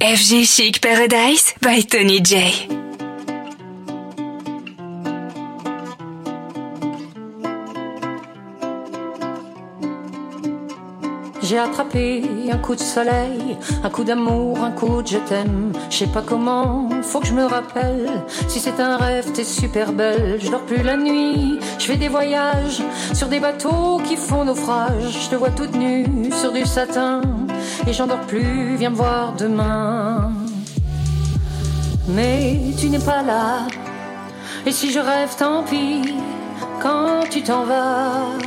FG Chic Paradise by Tony J. J'ai attrapé un coup de soleil, un coup d'amour, un coup de je t'aime. Je sais pas comment, faut que je me rappelle. Si c'est un rêve, t'es super belle. Je dors plus la nuit, je fais des voyages sur des bateaux qui font naufrage. Je te vois toute nue sur du satin et j'en dors plus. Viens me voir demain. Mais tu n'es pas là. Et si je rêve, tant pis. Quand tu t'en vas.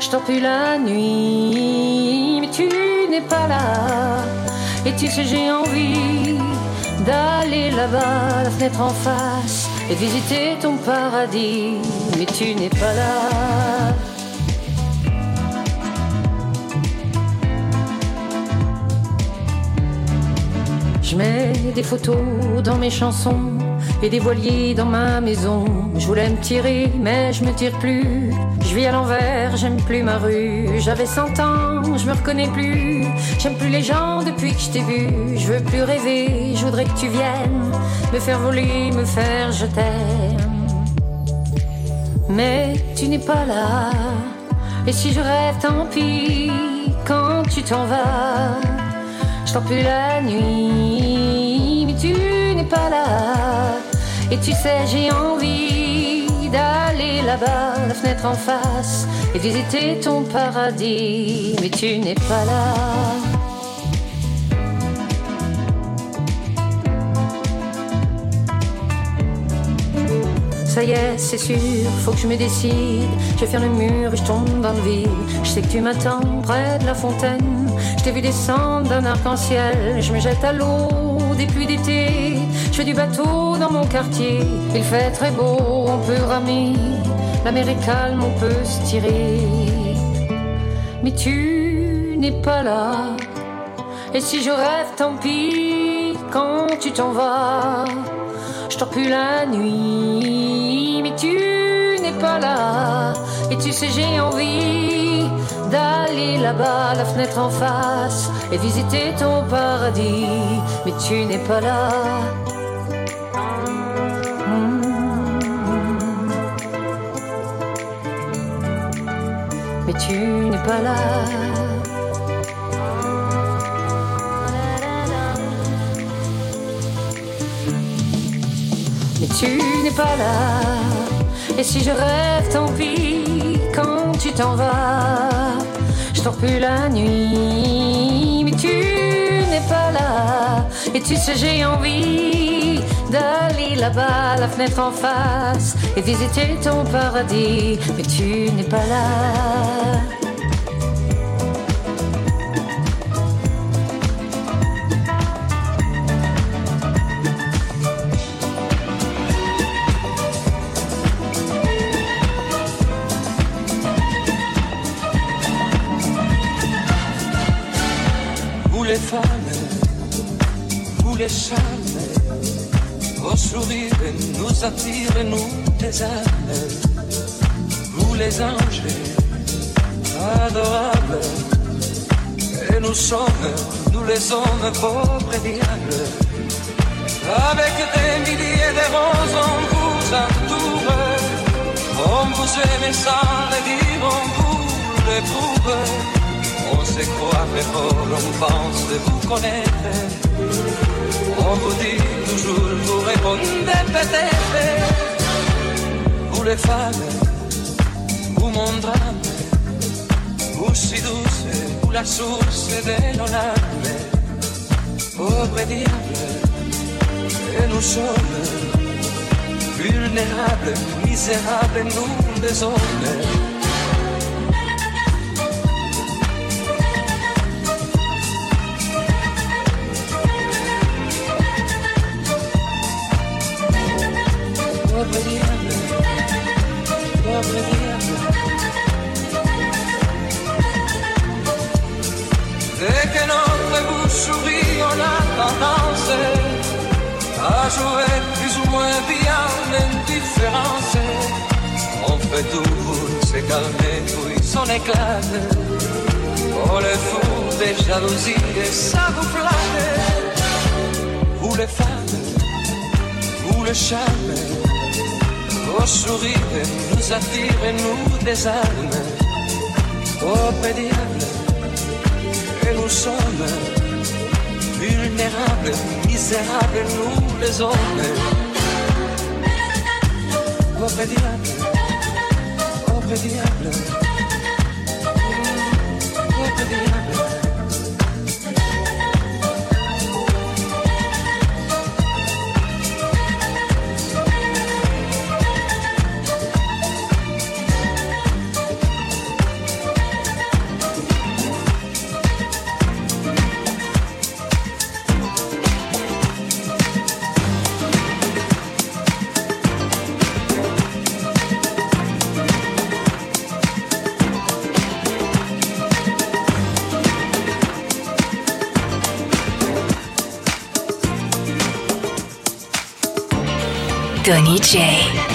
Je dors plus la nuit, mais tu n'es pas là. Et tu sais, j'ai envie d'aller là-bas, la fenêtre en face, et visiter ton paradis, mais tu n'es pas là. Je mets des photos dans mes chansons et des voiliers dans ma maison. Je voulais me tirer, mais je me tire plus. Je vis à l'envers, j'aime plus ma rue. J'avais 100 ans, je me reconnais plus. J'aime plus les gens depuis que je t'ai vu. Je veux plus rêver, je voudrais que tu viennes me faire voler, me faire je t'aime. Mais tu n'es pas là. Et si je rêve, tant pis. Quand tu t'en vas, je t'en plus la nuit. Mais tu n'es pas là. Et tu sais, j'ai envie d'aller là-bas, la fenêtre en face, et visiter ton paradis. Mais tu n'es pas là. Ça y est, c'est sûr, faut que je me décide. Je vais faire le mur et je tombe dans le vide. Je sais que tu m'attends près de la fontaine. Je t'ai vu descendre d'un arc-en-ciel. Je me jette à l'eau des pluies d'été. Je fais du bateau dans mon quartier. Il fait très beau, on peut ramer. La mer est calme, on peut se tirer. Mais tu n'es pas là. Et si je rêve, tant pis. Quand tu t'en vas, je plus la nuit. Et tu sais, j'ai envie d'aller là-bas, la fenêtre en face, et visiter ton paradis. Mais tu n'es pas là. Mais tu n'es pas là. Mais tu n'es pas là. Et si je rêve, tant pis. Quand tu t'en vas, je dors plus la nuit. Mais tu n'es pas là. Et tu sais, j'ai envie d'aller là-bas, la fenêtre en face, et visiter ton paradis. Mais tu n'es pas là. Charmes, vos sourires nous attirent, nous les âmes. Vous les anges, adorables, et nous sommes, nous les hommes pauvres et diables. Avec des milliers de roses, on vous entoure, on vous aime sans le dire, on vous l'éprouve. On se croit fort, on pense de vous connaître. Dit toujours, vous répondez peut-être. Vous les femmes, vous mon drame, vous si douce, vous la source de nos larmes. Pauvre diable, et nous sommes vulnérables, misérables, nous les hommes. jouer plus ou moins bien l'indifférence. On fait tout, s'est calmé, puis s'en éclate. On oh, les fous des jalousies et ça vous les femmes, vous le charme, vos sourires nous attirent et nous désarment. Oh, pédiable, et nous sommes vulnérables misérables, nous les hommes. Oh pédiable, oh pédiable, Tony J.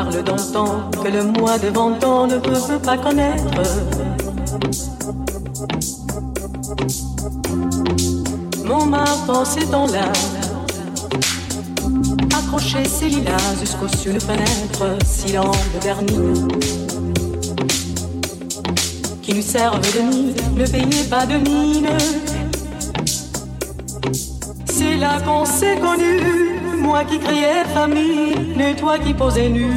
Parle temps que le mois de vingt ans ne peut pas connaître. Mon marteau dans là Accrocher ses lilas jusqu'au sur de fenêtre, silence de vernis. Qui nous servent de nid, ne payez pas de mine. C'est là qu'on s'est connu moi qui criais famille, et toi qui posais nu.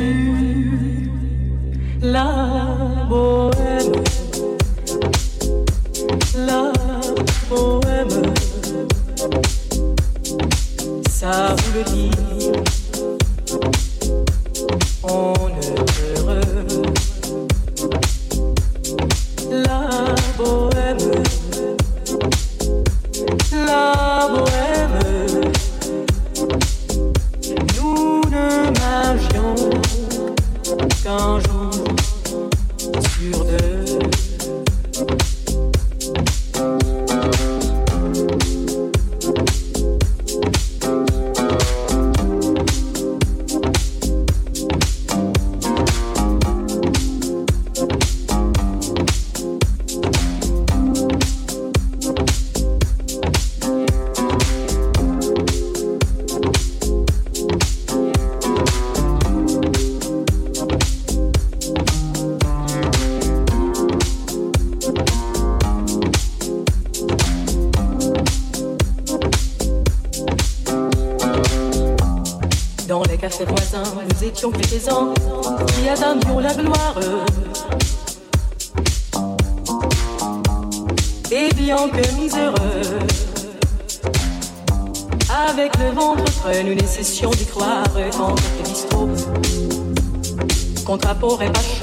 Contre et pas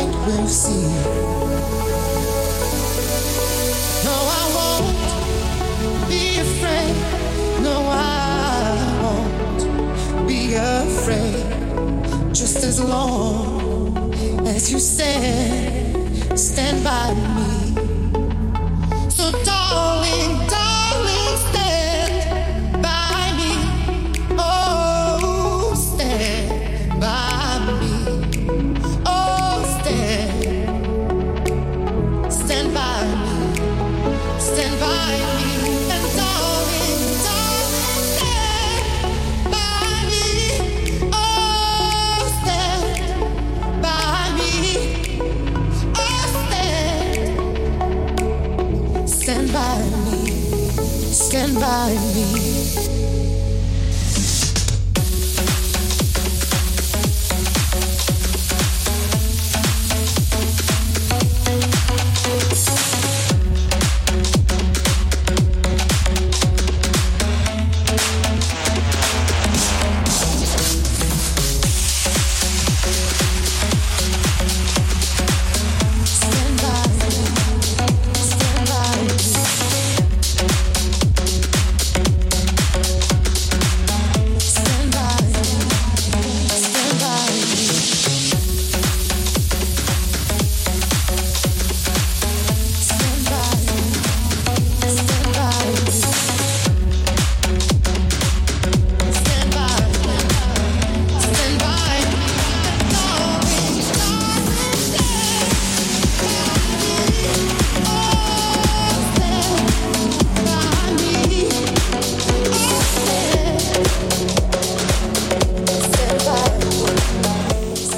light will see. No, I won't be afraid. No, I won't be afraid. Just as long as you stand, stand by me. find me.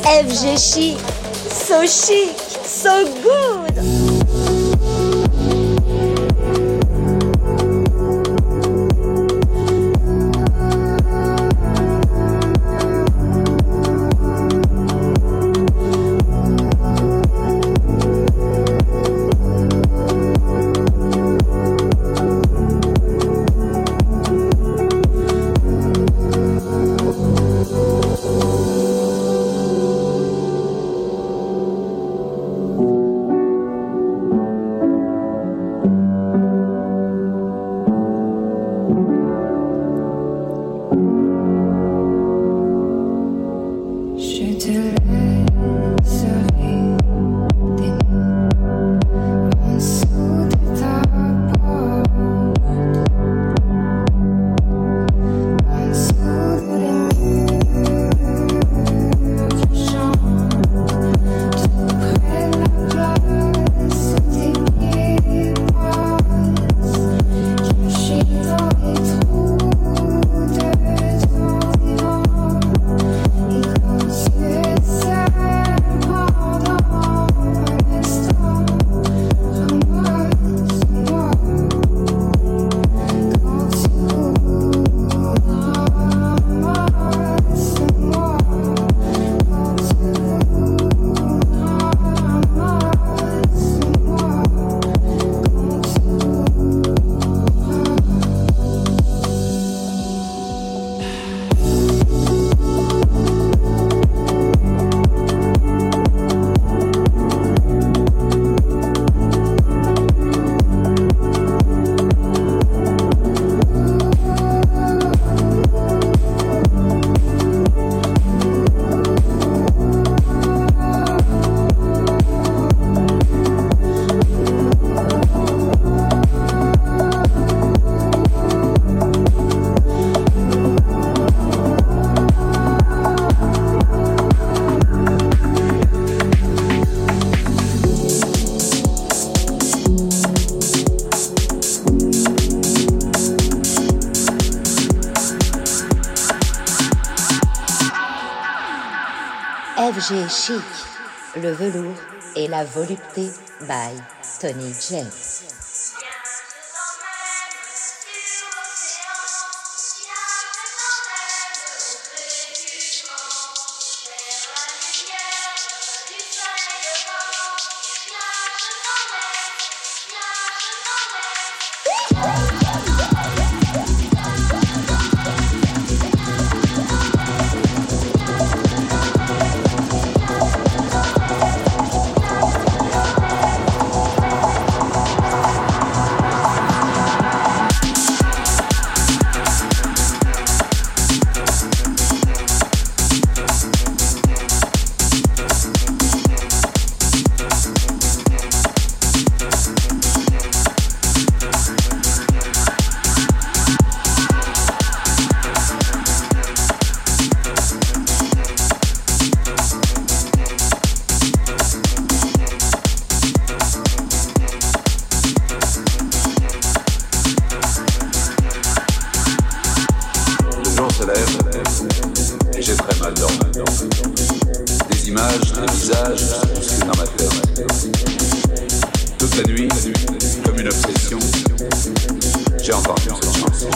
FG chic, so chic, so good. volupté by Tony James. passe la nuit comme une obsession. J'ai entendu cette chanson.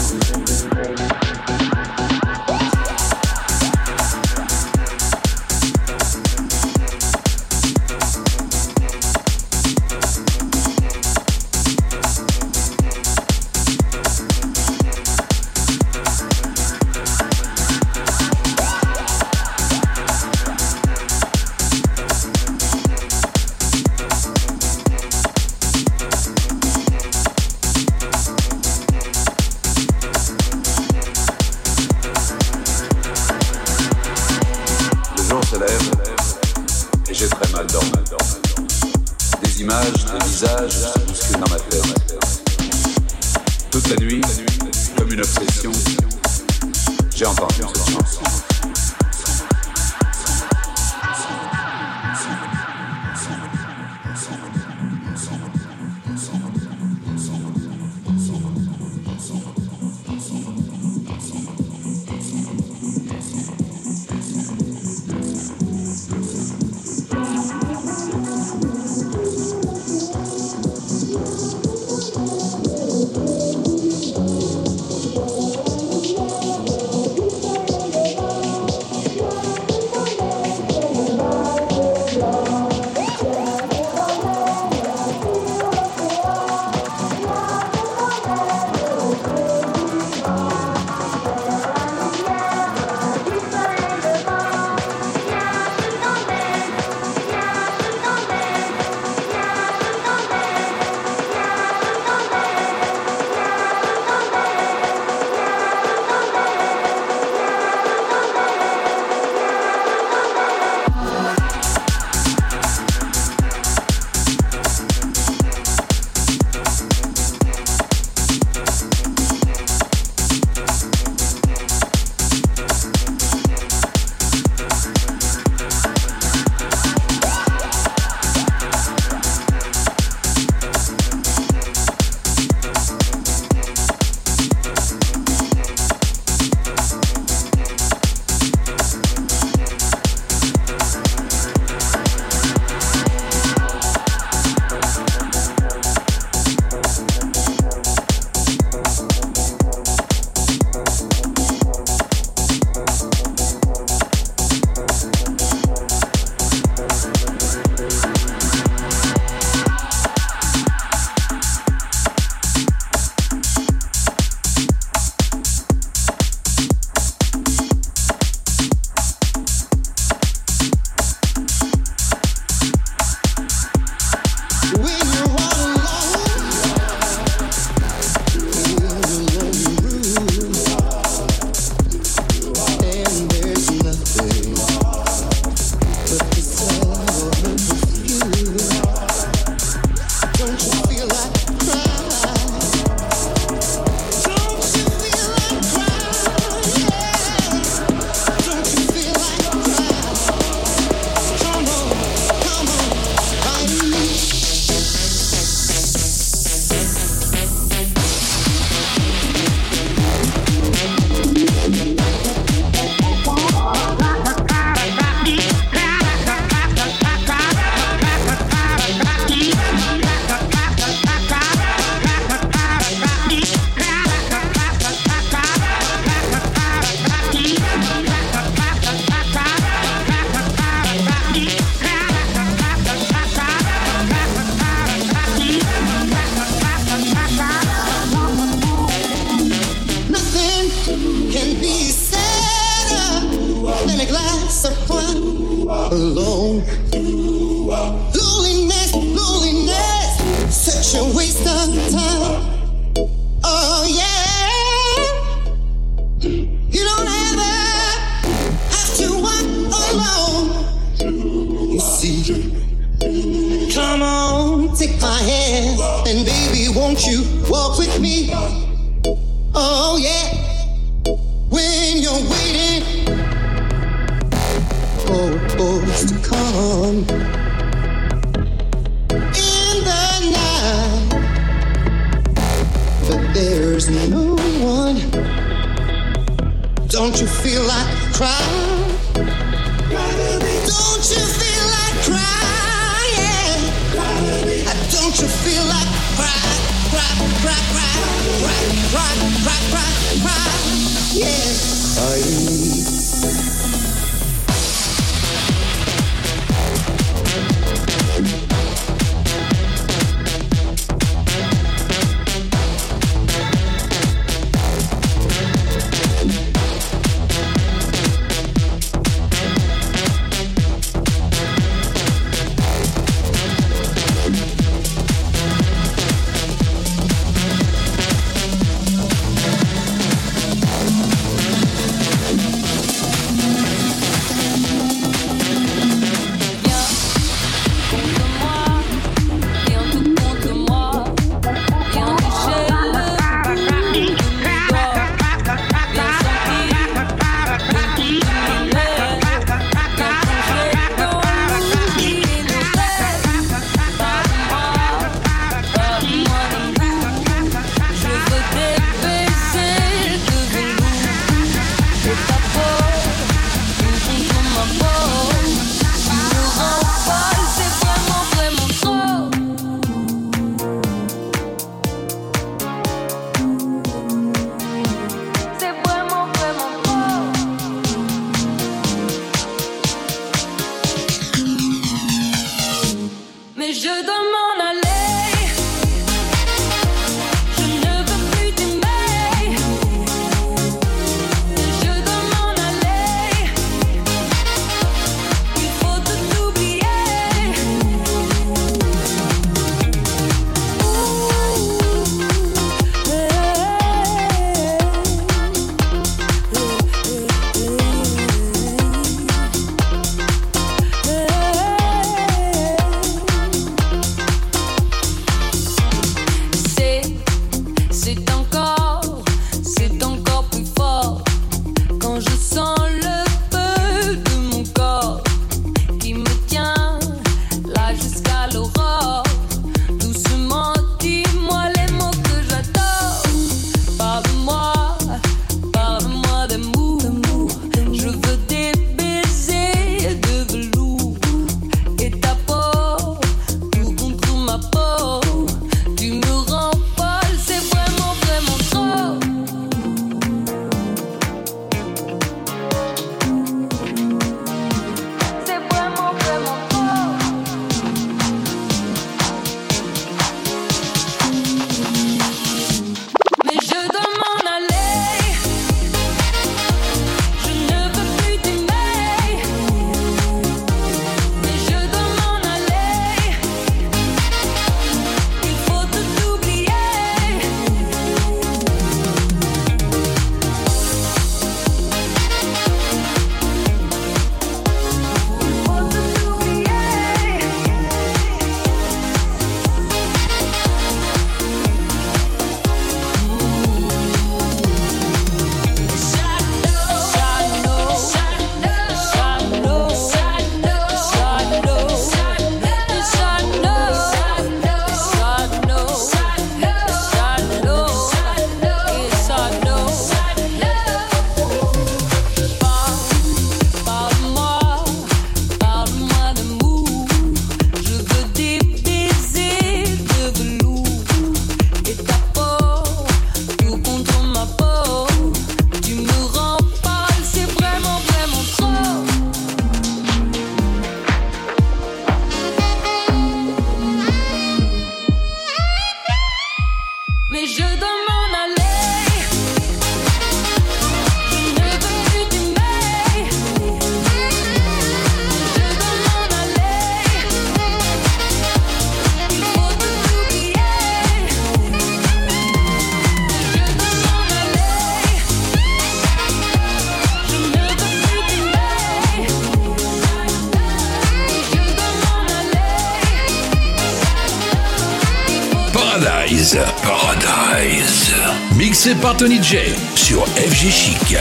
Par Tony J sur FG Chic.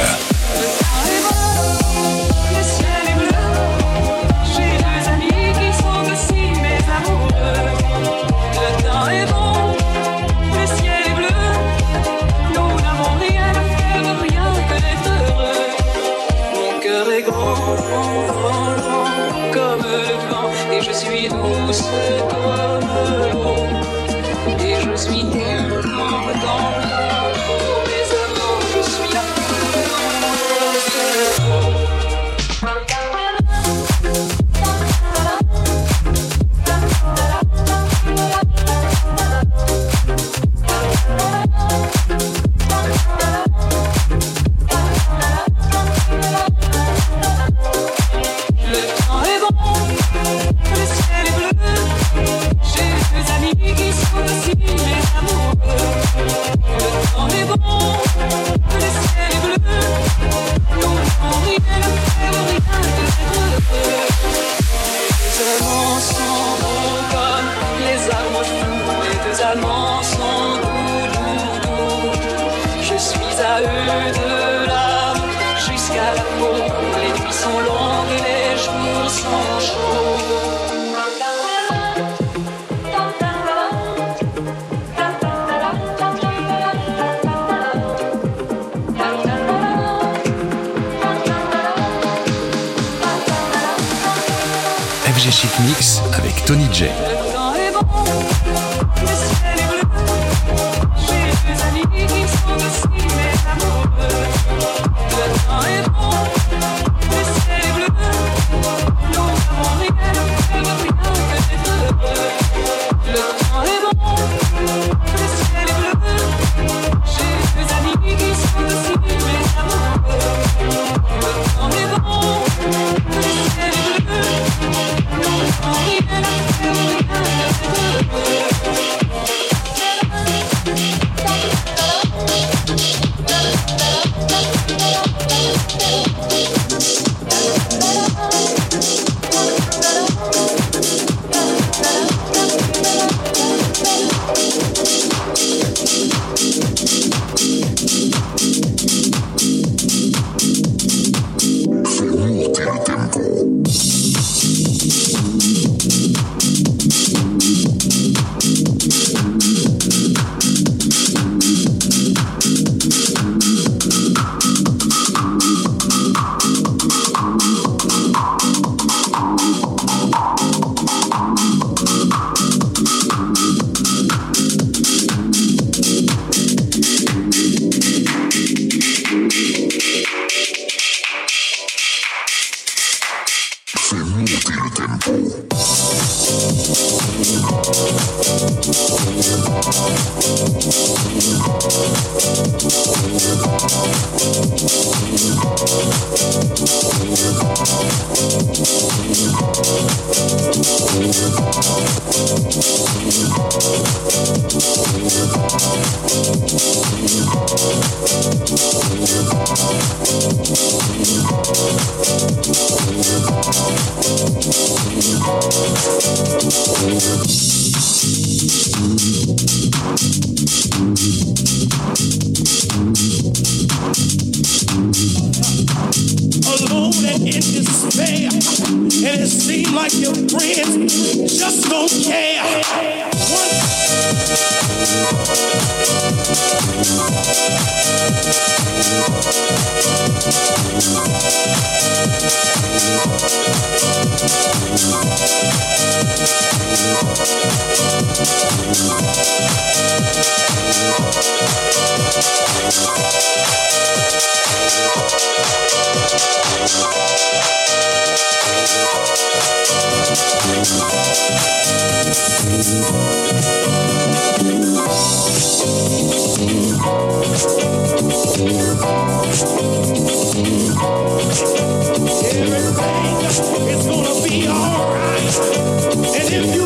Thank Everything is gonna be alright. And if you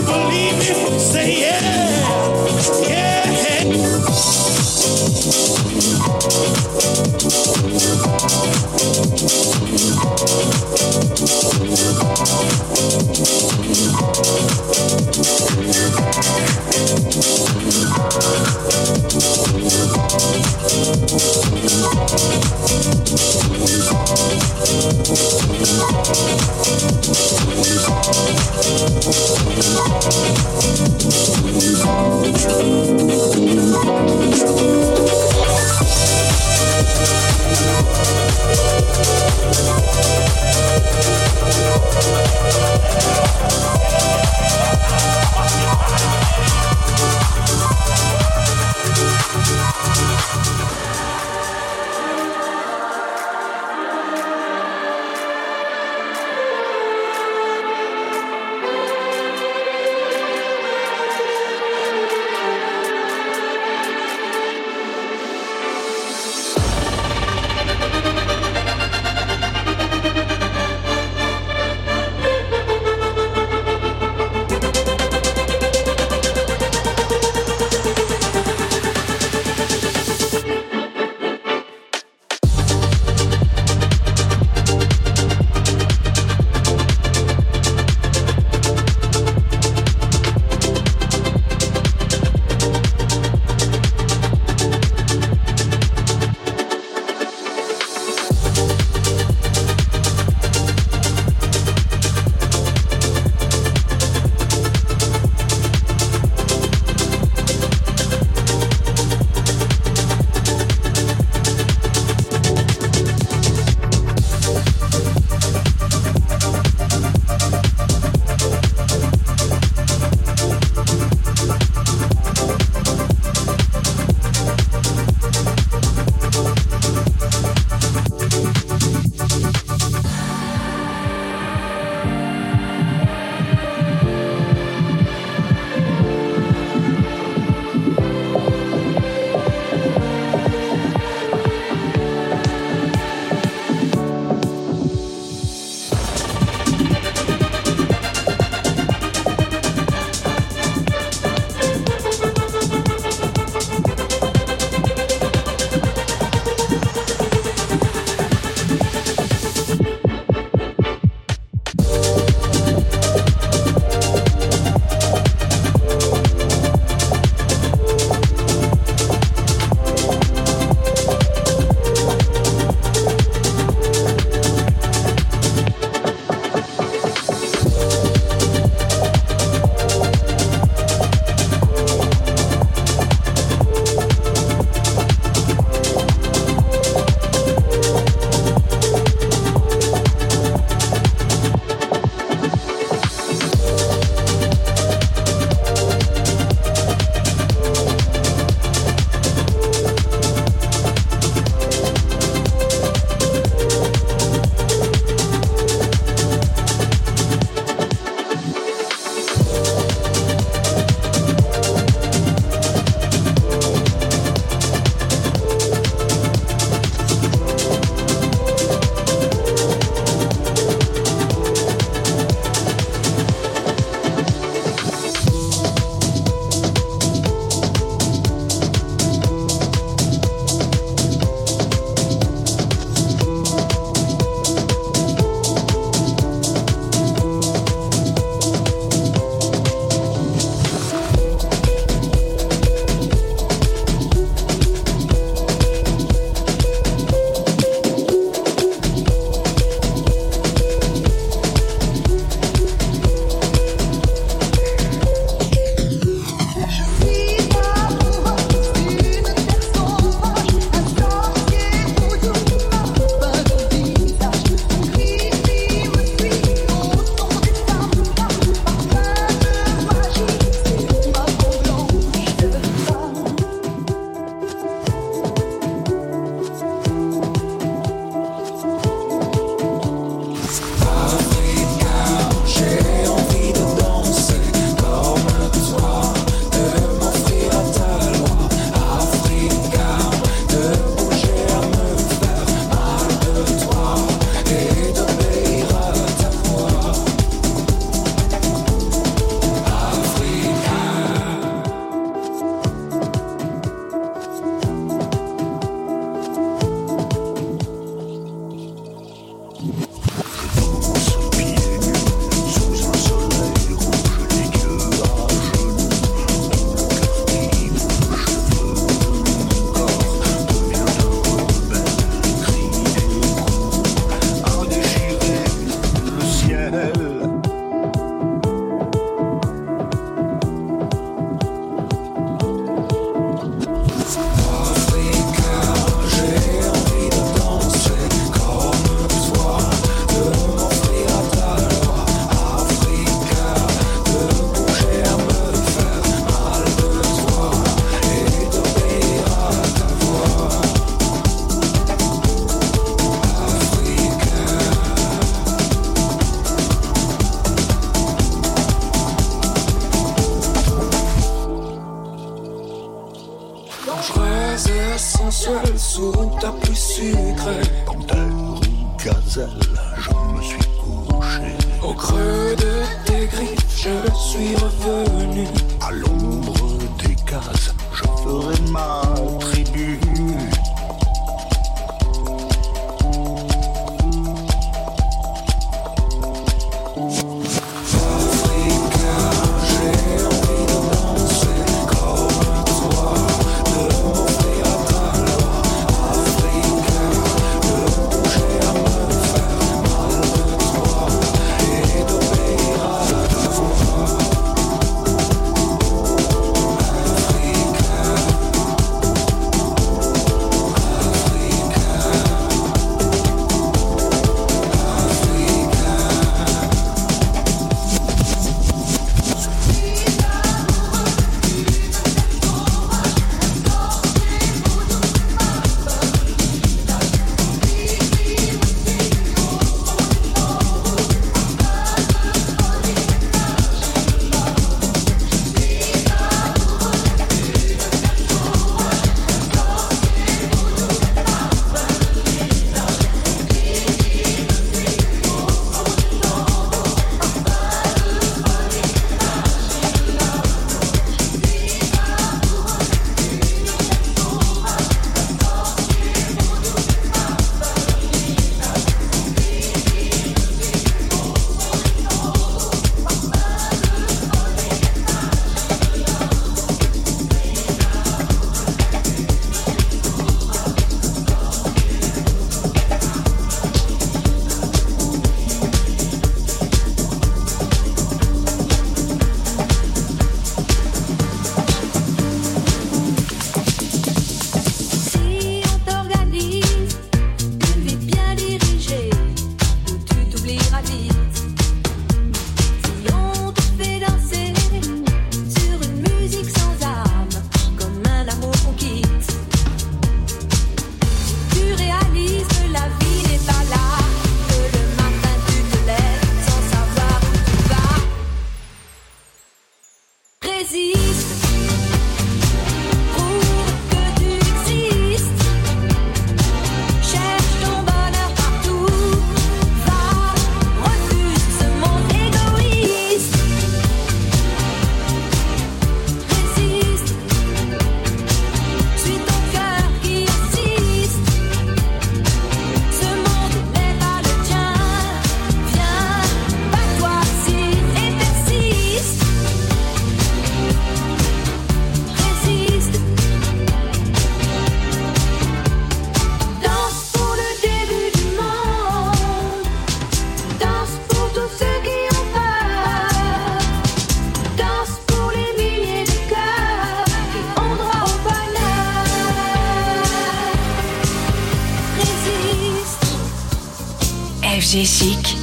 Résiste.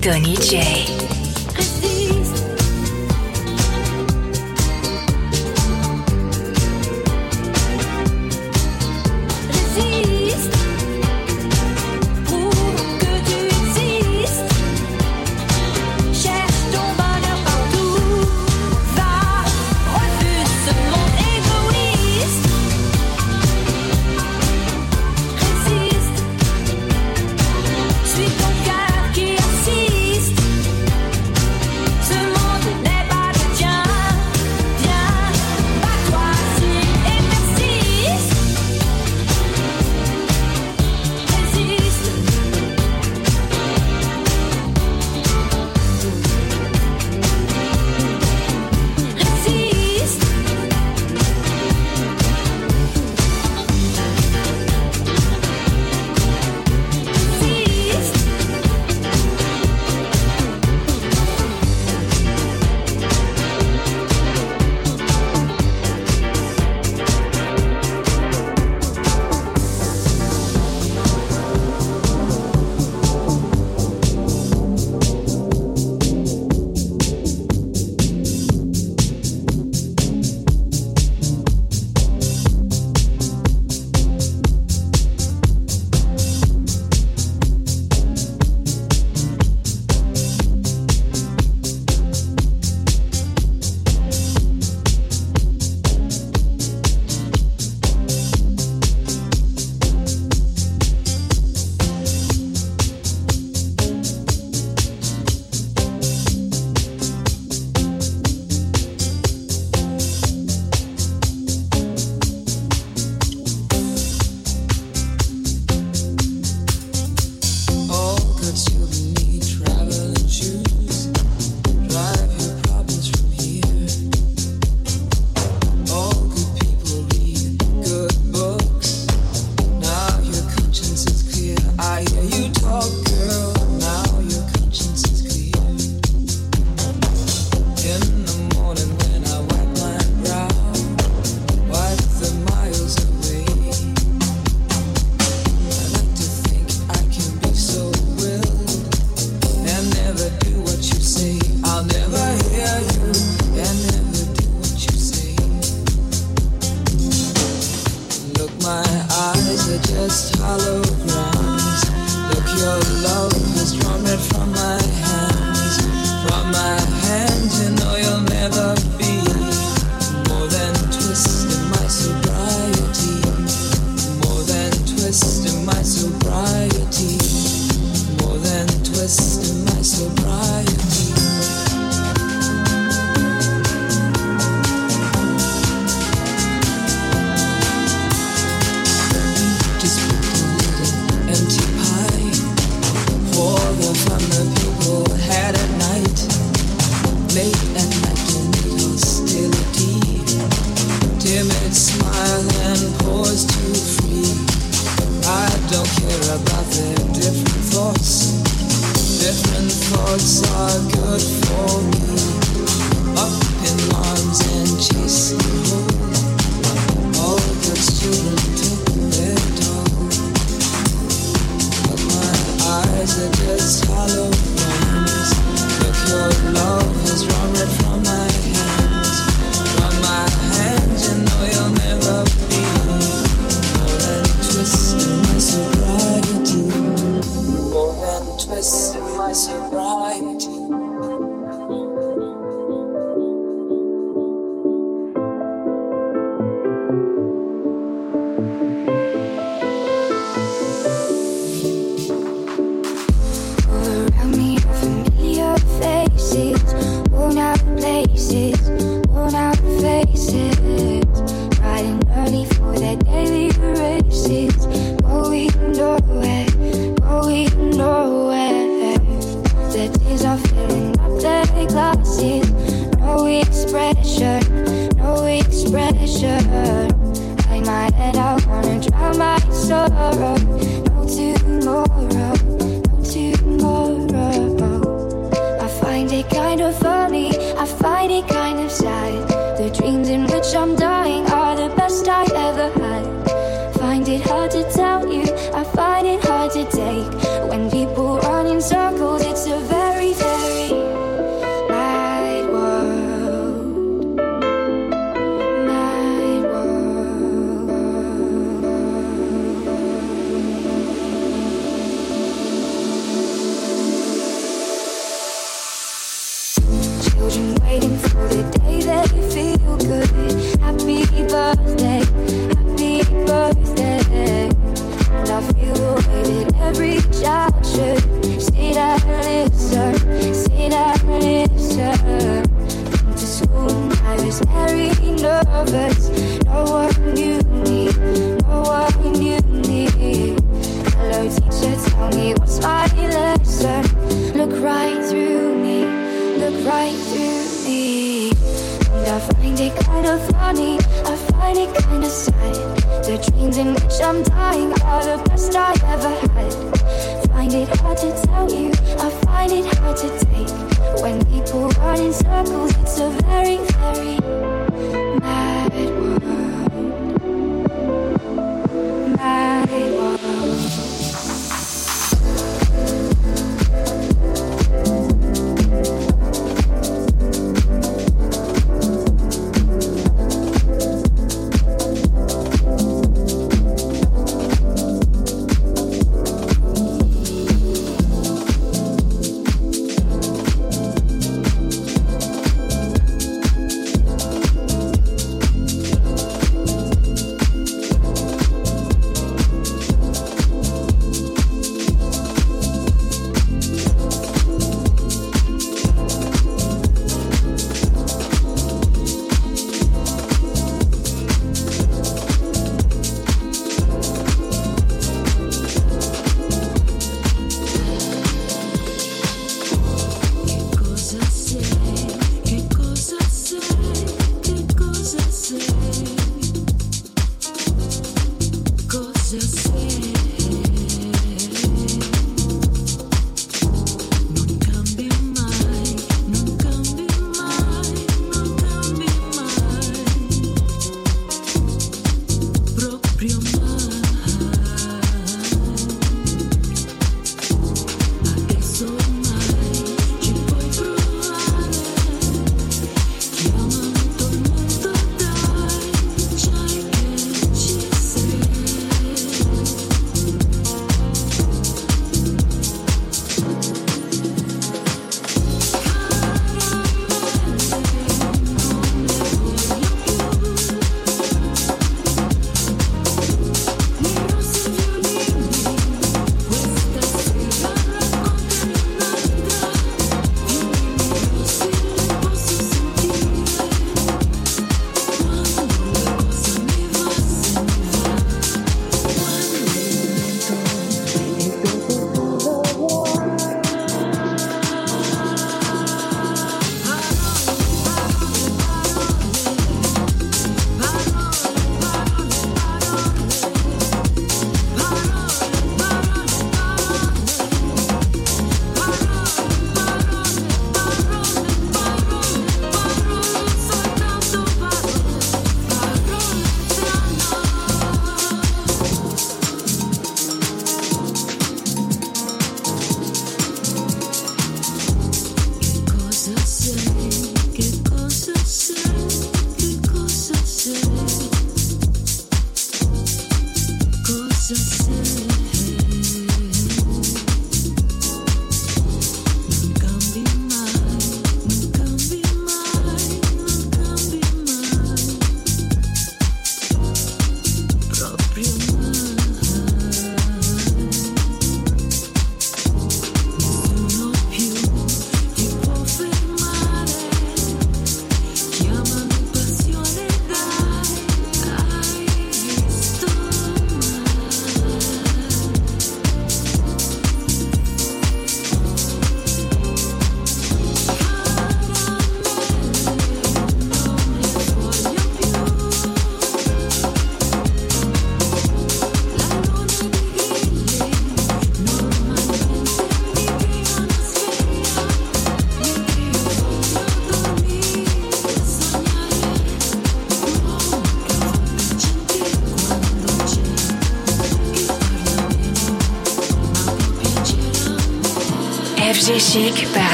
Tony J.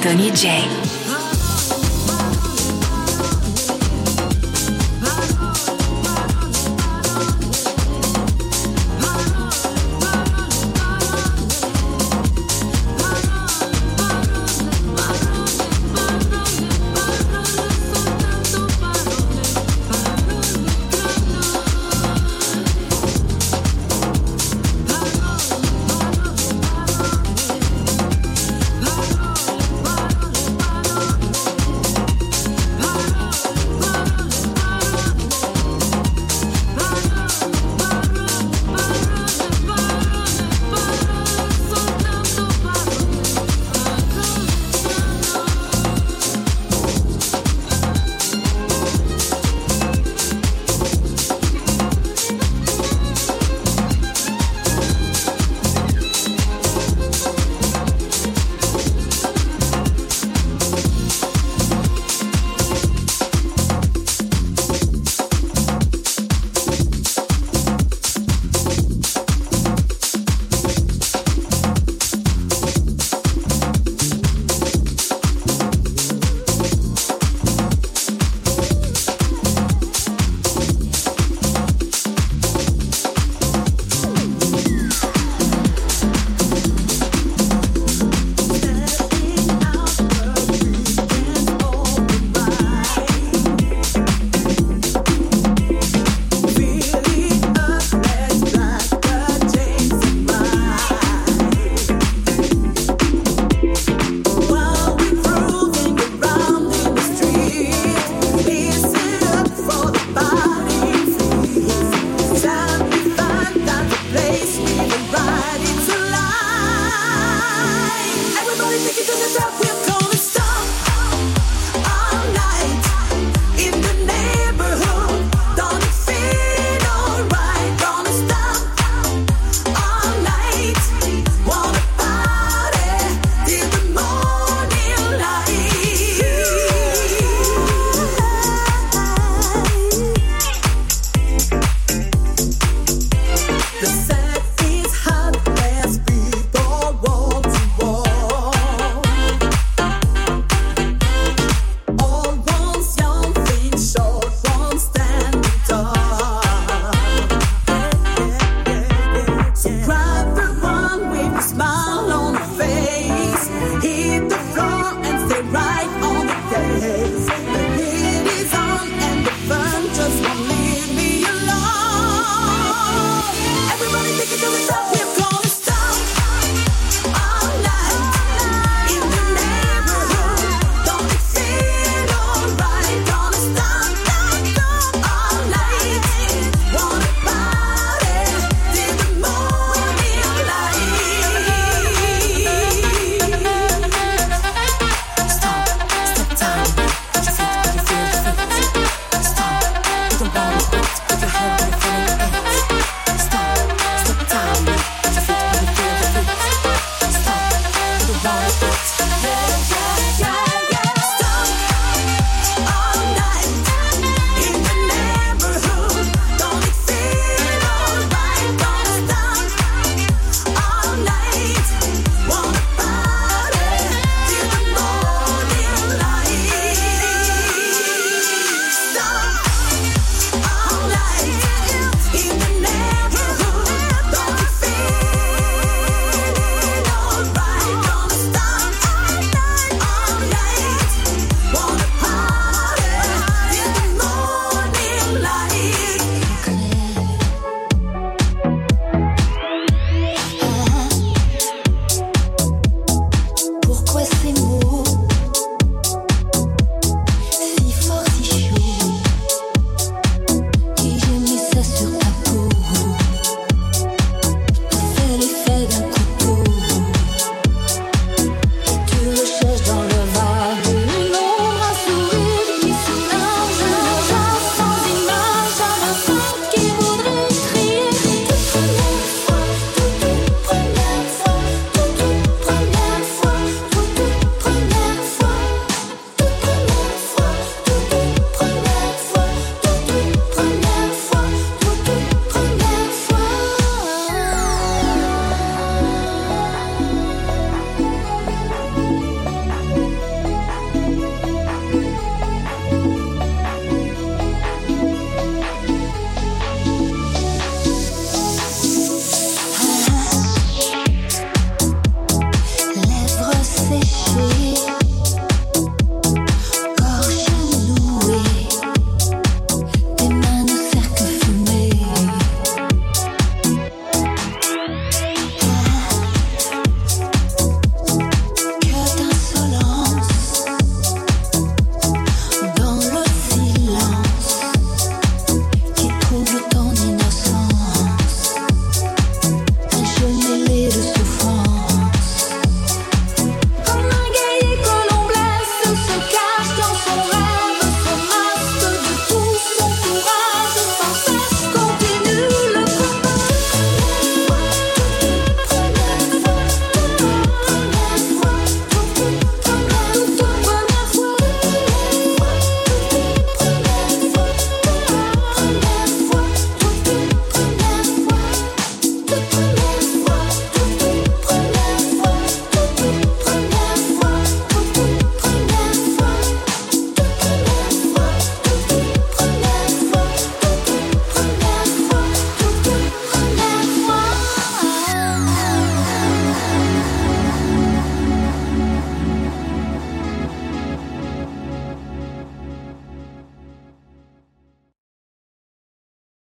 Tony J.